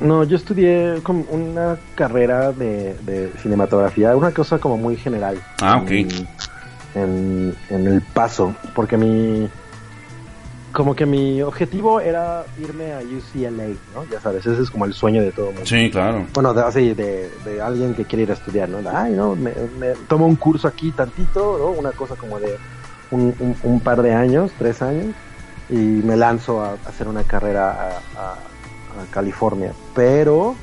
No, yo estudié como una carrera de, de cinematografía, una cosa como muy general. Ah, ok. En, en, en el paso, porque mi como que mi objetivo era irme a UCLA, ¿no? Ya sabes, ese es como el sueño de todo mundo. Sí, claro. Bueno, de, así, de, de alguien que quiere ir a estudiar, ¿no? Ay, no, me, me tomo un curso aquí tantito, ¿no? Una cosa como de un, un- un par de años, tres años, y me lanzo a, a hacer una carrera a, a- a California. Pero,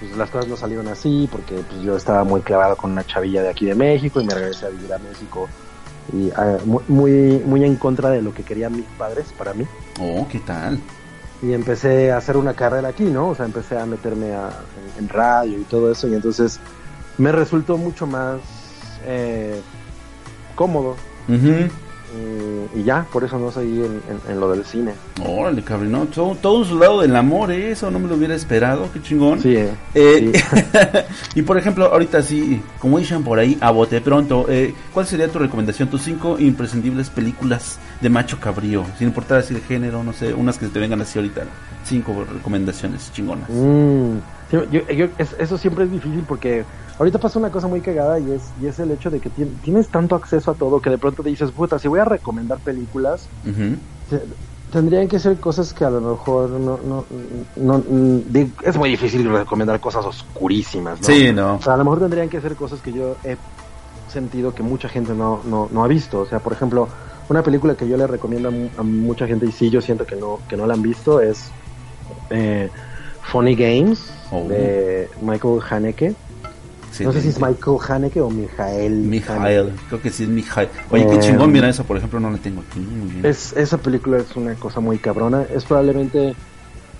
pues las cosas no salieron así, porque pues, yo estaba muy clavado con una chavilla de aquí de México y me regresé a vivir a México. Y ah, mu- muy, muy en contra de lo que querían mis padres para mí Oh, ¿qué tal? y empecé a hacer una carrera aquí, ¿no? O sea, empecé a meterme a- en, en radio y todo eso y entonces me resultó mucho más eh, cómodo y, y ya, por eso no seguí en, en- en lo del cine. Órale, cabrón, no, todo, todo un lado del amor, ¿eh? eso no me lo hubiera esperado, qué chingón. Sí, eh, Eh, y por ejemplo, ahorita sí, como dicen por ahí, a bote pronto, eh, ¿cuál sería tu recomendación? Tus cinco imprescindibles películas de macho cabrío, sin importar así el género, no sé, unas que te vengan así ahorita. Cinco recomendaciones chingonas. Mm, sí, yo- yo- es- eso siempre es difícil porque ahorita pasa una cosa muy cagada y es, y es el hecho de que tien- tienes tanto acceso a todo que de pronto te dices, puta, si voy a recomendar películas, te- tendrían que ser cosas que a lo mejor no, no, no, es muy difícil recomendar cosas oscurísimas, ¿no? Sí, no. O sea, a lo mejor tendrían que ser cosas que yo he sentido que mucha gente no, no, no ha visto. O sea, por ejemplo, una película que yo le recomiendo a, a mucha gente y sí yo siento que no, que no la han visto es eh, Funny Games Oh. de Michael Haneke. No sé si es Michael Haneke o Mijael. Mijael, creo que sí es Mijael. Oye, qué Eh, chingón, mira, esa por ejemplo no la tengo aquí. Muy bien. Es, esa película es una cosa muy cabrona. Es probablemente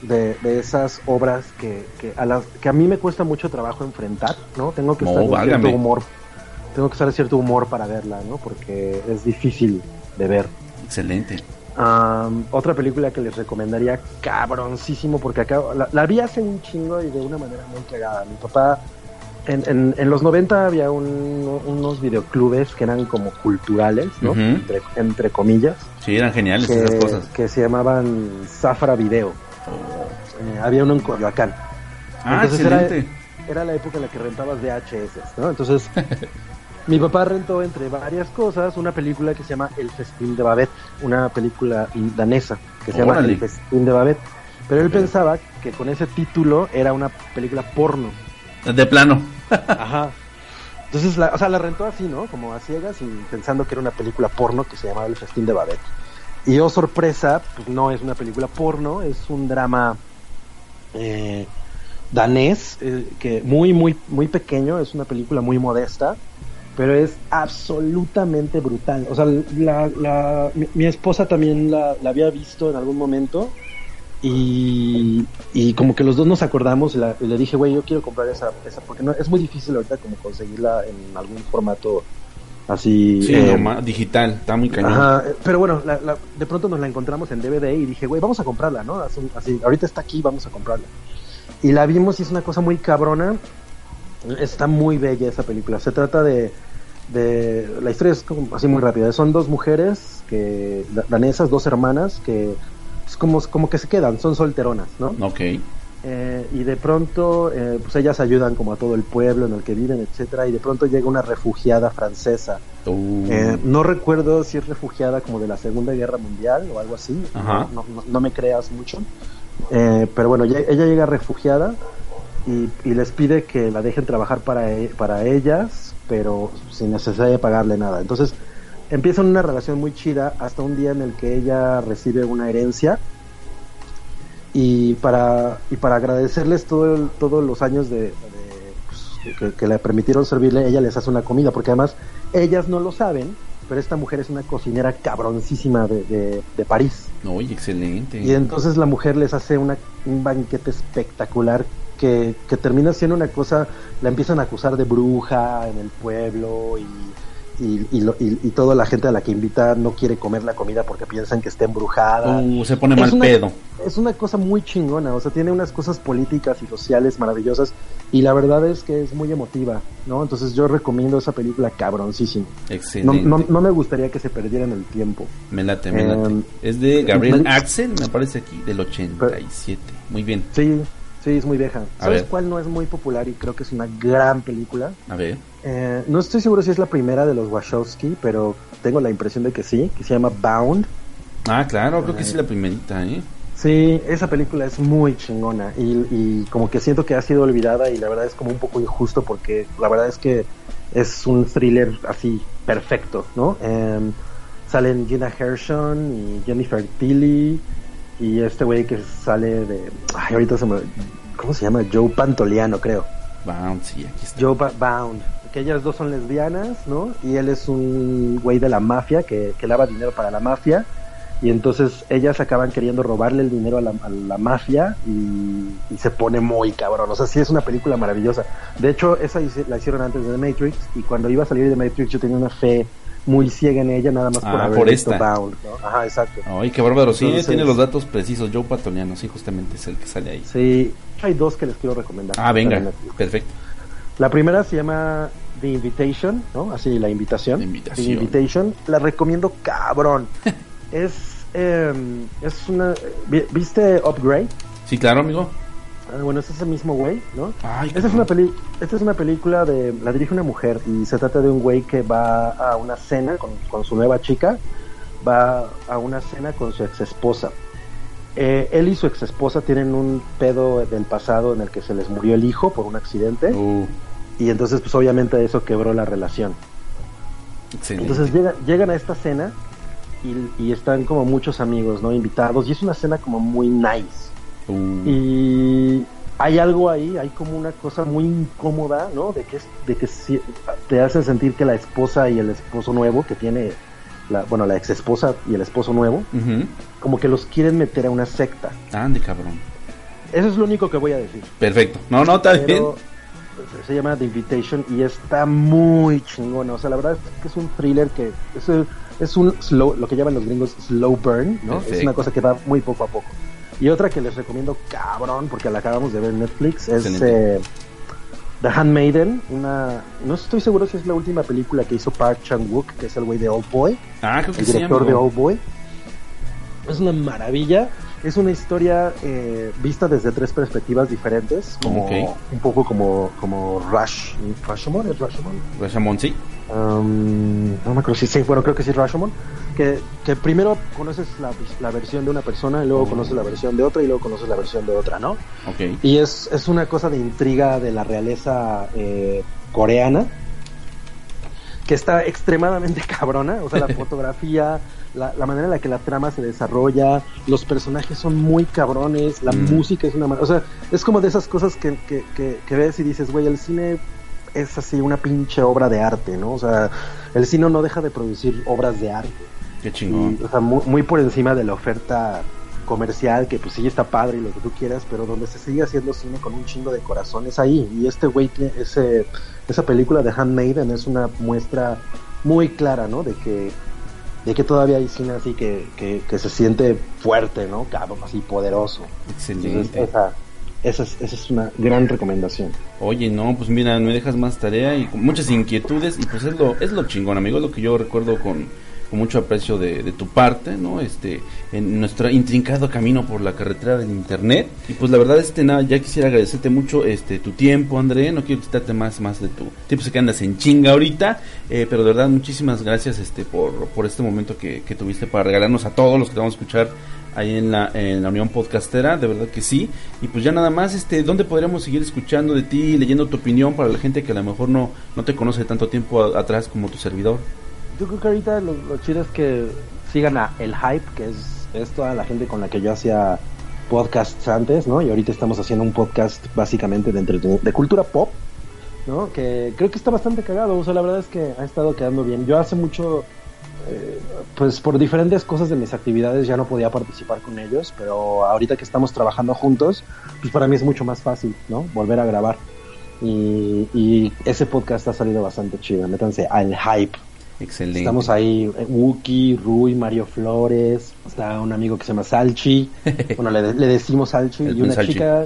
de, de esas obras que, que, a las, que a mí me cuesta mucho trabajo enfrentar, ¿no? Tengo que No, estar válgame. cierto humor. Tengo que estar en cierto humor para verla, ¿no? Porque es difícil de ver. Excelente. Am, otra película que les recomendaría cabroncísimo porque acá la, la vi hace un chingo y de una manera muy cagada. Mi papá en, en, en los 90 había un- unos videoclubes que eran como culturales, ¿no? Entre, entre comillas. Sí, eran geniales que, esas cosas. que se llamaban Zafra Video. Eh, había uno en Coyoacán. Ah, Entonces era, excelente. era la época en la que rentabas VHS, ¿no? Entonces, mi papá rentó entre varias cosas una película que se llama El Festín de Babette, una película danesa que se llama. El Festín de Babette. Pero él pensaba que con ese título era una película porno. De plano. Ajá. Entonces, la, o sea, la rentó así, ¿no? Como a ciegas y pensando que era una película porno que se llamaba El Festín de Babette. Y oh sorpresa, pues no es una película porno, es un drama eh, danés, eh, que muy, muy, muy pequeño, es una película muy modesta, pero es absolutamente brutal. O sea, la, la- mi, mi esposa también la, la había visto en algún momento y, y como que los dos nos acordamos y, le dije, güey, yo quiero comprar esa, esa porque no, es muy difícil ahorita como conseguirla en algún formato así. Sí, eh, no, digital, está muy cañón. Ajá, eh, pero bueno, de pronto nos la encontramos en DVD y dije, güey, vamos a comprarla, ¿no? Así, así, ahorita está aquí, vamos a comprarla. Y la vimos y es una cosa muy cabrona. Está muy bella esa película. Se trata de, de la historia es como así muy rápida. Son dos mujeres que da- danesas, dos hermanas que es como, como que se quedan, son solteronas, ¿no? Ok. Eh, y de pronto, eh, pues ellas ayudan como a todo el pueblo en el que viven, etcétera. Y de pronto llega una refugiada francesa. Uh. Eh, no recuerdo si es refugiada como de la Segunda Guerra Mundial o algo así. No, no- no me creas mucho. Eh, pero bueno, ella llega refugiada y, y les pide que la dejen trabajar para, e- para ellas, pero sin necesidad de pagarle nada. Entonces empiezan una relación muy chida hasta un día en el que ella recibe una herencia y para y para agradecerles todo el- todos los años de, de, pues, que, que le permitieron servirle ella les hace una comida porque además ellas no lo saben pero esta mujer es una cocinera cabroncísima de, de, de París Oye, excelente. y entonces la mujer les hace una, un banquete espectacular que, que termina siendo una cosa, la empiezan a acusar de bruja en el pueblo y, y, y, y- y toda la gente a la que invita no quiere comer la comida porque piensan que está embrujada. Uh, se pone Es mal una- pedo. Es una cosa muy chingona, o sea, tiene unas cosas políticas y sociales maravillosas y la verdad es que es muy emotiva, ¿no? Entonces yo recomiendo esa película cabroncísimo. Excelente. no, no me gustaría que se perdiera en el tiempo. Me late, me late. Em, es de Gabriel me- Axel, me aparece aquí, del 87. Muy bien. Sí, sí, es muy vieja. A ¿Sabes ver. cuál no es muy popular y creo que es una gran película? A ver. Eh, no estoy seguro si es la primera de los Wachowski, pero tengo la impresión de que sí, que se llama Bound. Ah, claro, creo que sí la primerita, ¿eh? Sí, esa película es muy chingona y, y como que siento que ha sido olvidada y la verdad es como un poco injusto porque la verdad es que es un thriller así perfecto, ¿no? Em, salen Gina Gershon y Jennifer Tilly y este güey que sale de... Ay, ahorita se me... ¿Cómo se llama? Joe Pantoliano, creo. Bound, sí, aquí está. Joe Ba- Bound. Que ellas dos son lesbianas, ¿no? Y él es un güey de la mafia que, que lava dinero para la mafia. Y entonces ellas acaban queriendo robarle el dinero a la, a la mafia y, y se pone muy cabrón. O sea, sí es una película maravillosa. De hecho, esa la hicieron antes de The Matrix y cuando iba a salir de Matrix yo tenía una fe muy ciega en ella, nada más por Ah, haber por visto esta. Bound. ¿no? Ajá, exacto. Ay, qué bárbaro. Sí, Entonces- tiene los datos precisos. Joe Patoliano, sí, justamente es el que sale ahí. Sí, hay dos que les quiero recomendar. Ah, venga, perfecto. La primera se llama The Invitation, ¿no? Así, la invitación. invitación. The Invitation. La recomiendo cabrón. es, eh, es una... vi- ¿Viste Upgrade? Sí, claro, amigo. Ah, bueno, es ese mismo güey, ¿no? Ay, esta, es una peli esta es una película de... La dirige una mujer y se trata de un güey que va a una cena con, con su nueva chica. Va a una cena con su ex esposa. Eh, él y su ex esposa tienen un pedo del pasado en el que se les murió el hijo por un accidente. Uh. Y entonces, pues obviamente eso quebró la relación. Excelente. Entonces llega- llegan a esta cena y, y están como muchos amigos, ¿no? Invitados. Y es una cena como muy nice. Uh. Y, hay algo ahí, hay como una cosa muy incómoda, ¿no? De que, es, de que si- te hace sentir que la esposa y el esposo nuevo que tiene, la, bueno, la ex esposa y el esposo nuevo, como que los quieren meter a una secta. Ande, cabrón. Eso es lo único que voy a decir. Perfecto. No, no, está bien. Se llama The Invitation y está muy chingona. O sea, la verdad es que es un thriller que es, es un slow, lo que llaman los gringos slow burn, ¿no? Es una cosa que va muy poco a poco. Y otra que les recomiendo cabrón, porque la acabamos de ver en Netflix, es eh, The Handmaiden, una... No estoy seguro si es la última película que hizo Park Chan-wook, que es el güey de Old Boy. Ah, creo que el director de. Old Boy. Es una maravilla. Es una historia eh, vista desde tres perspectivas diferentes, como un poco como, como Rush. ¿Rashomon? ¿Es Rashomon? Rashomon, sí. Um, no me acuerdo si sí, bueno, creo que sí, Rashomon. Que, que primero conoces la, la versión de una persona, y luego conoces la versión de otra, y luego conoces la versión de otra, ¿no? Ok. Y es, es una cosa de intriga de la realeza eh, coreana que está extremadamente cabrona. O sea, la fotografía, la, la manera en la que la trama se desarrolla, los personajes son muy cabrones, la Mm. música es una... O sea, es como de esas cosas que, que, que, que ves y dices, güey, el cine es así una pinche obra de arte, ¿no? O sea, el cine no deja de producir obras de arte. Qué chingón. Y, o sea, muy, muy por encima de la oferta comercial, que pues sí está padre y lo que tú quieras, pero donde se sigue haciendo cine con un chingo de corazón es ahí. Y este güey, ese, esa película de Handmaiden es una muestra muy clara, ¿no? De que, de que todavía hay cine así que, que, que se siente fuerte, ¿no? Cabrón, así poderoso. Excelente. Entonces, esa, esa, es, esa es una gran recomendación. Oye, no, pues mira, me dejas más tarea y con muchas inquietudes y pues es lo, es lo chingón, amigo, es lo que yo recuerdo con, con mucho aprecio de, de tu parte, ¿no? Este, en nuestro intrincado camino por la carretera del internet. Y pues la verdad, este, nada, ya quisiera agradecerte mucho este tu tiempo, André, no quiero quitarte más, más de tu tiempo, sé que andas en chinga ahorita, eh, pero de verdad, muchísimas gracias este por, por este momento que, que tuviste para regalarnos a todos los que te vamos a escuchar ahí en la, en la Unión Podcastera, de verdad que sí. Y pues ya nada más, este, ¿dónde podríamos seguir escuchando de ti, leyendo tu opinión para la gente que a lo mejor no, no te conoce tanto tiempo atrás como tu servidor? Yo creo que ahorita lo, chido es que sigan a El Hype, que es, es toda la gente con la que yo hacía podcasts antes, ¿no? Y ahorita estamos haciendo un podcast básicamente de, de cultura pop, ¿no? Que creo que está bastante cagado, o sea, la verdad es que ha estado quedando bien. Yo hace mucho, eh, pues por diferentes cosas de mis actividades ya no podía participar con ellos, pero ahorita que estamos trabajando juntos, pues para mí es mucho más fácil, ¿no? Volver a grabar. Y, y ese podcast ha salido bastante chido, métanse al hype. Excelente. Estamos ahí, eh, Wookie, Rui, Mario Flores, está un amigo que se llama Salchi, bueno, le, le decimos Salchi, El y una Salchi. chica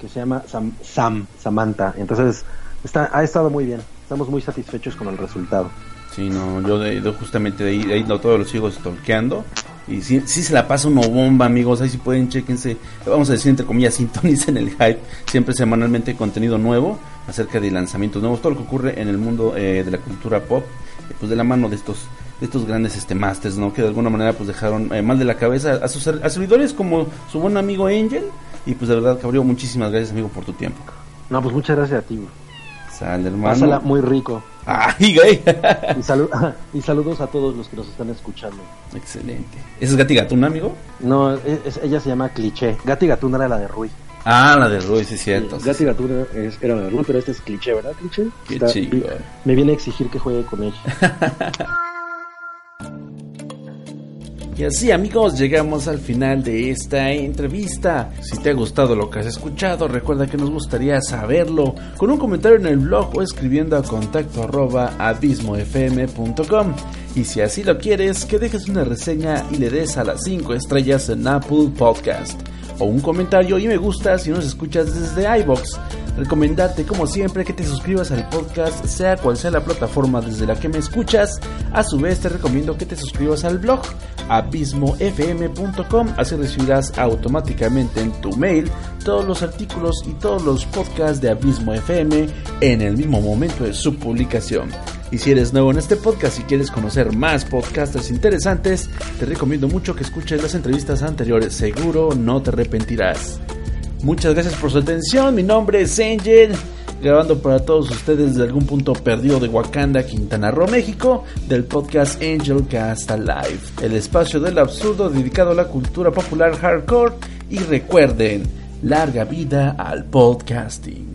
que se llama Sam, Sam, Samantha. Entonces, está, ha estado muy bien, estamos muy satisfechos con el resultado. Sí, no, yo de, de justamente de ahí, de ahí no, todos los sigo stalkeando. Y sí, sí se la pasa uno bomba, amigos. Ahí si pueden, chequense. Vamos a decir entre comillas, sintonicen el hype. Siempre semanalmente contenido nuevo acerca de lanzamientos nuevos. Todo lo que ocurre en el mundo eh, de la cultura pop. eh, pues de la mano de estos de estos grandes este masters, ¿no? Que de alguna manera pues dejaron eh, mal de la cabeza a sus a servidores como su buen amigo Angel. Y pues de verdad, Cabrillo, muchísimas gracias, amigo, por tu tiempo. No, pues muchas gracias a ti. Sale, hermano. Pásala muy rico. ¡Ay, güey! y, salu- y saludos a todos los que nos están escuchando. Excelente. ¿Ese es Gati Gatún, amigo? No, es- ella se llama Cliché. Gatti Gatún era la de Rui. Ah, la de Roy, sí cierto. Gatti Gatún era, es- era la de Rui, pero este es Cliché, ¿verdad, Cliché? Qué Está-. Me viene a exigir que juegue con ella. Y así amigos, llegamos al final de esta entrevista. Si te ha gustado lo que has escuchado, recuerda que nos gustaría saberlo con un comentario en el blog o escribiendo a contacto arroba abismofm.com. Y si así lo quieres, que dejes una reseña y le des a las 5 estrellas en Apple Podcast. O un comentario y me gusta si nos escuchas desde iBox. Recomendarte como siempre que te suscribas al podcast, sea cual sea la plataforma desde la que me escuchas. A su vez te recomiendo que te suscribas al blog abismofm.com, así recibirás automáticamente en tu mail todos los artículos y todos los podcasts de Abismo FM en el mismo momento de su publicación. Y si eres nuevo en este podcast y quieres conocer más podcasters interesantes, te recomiendo mucho que escuches las entrevistas anteriores, seguro no te arrepentirás. Muchas gracias por su atención. Mi nombre es Angel, grabando para todos ustedes de algún punto perdido de Wakanda, Quintana Roo, México, del podcast Angel Cast Live, el espacio del absurdo dedicado a la cultura popular hardcore. Y recuerden, Larga vida al podcasting.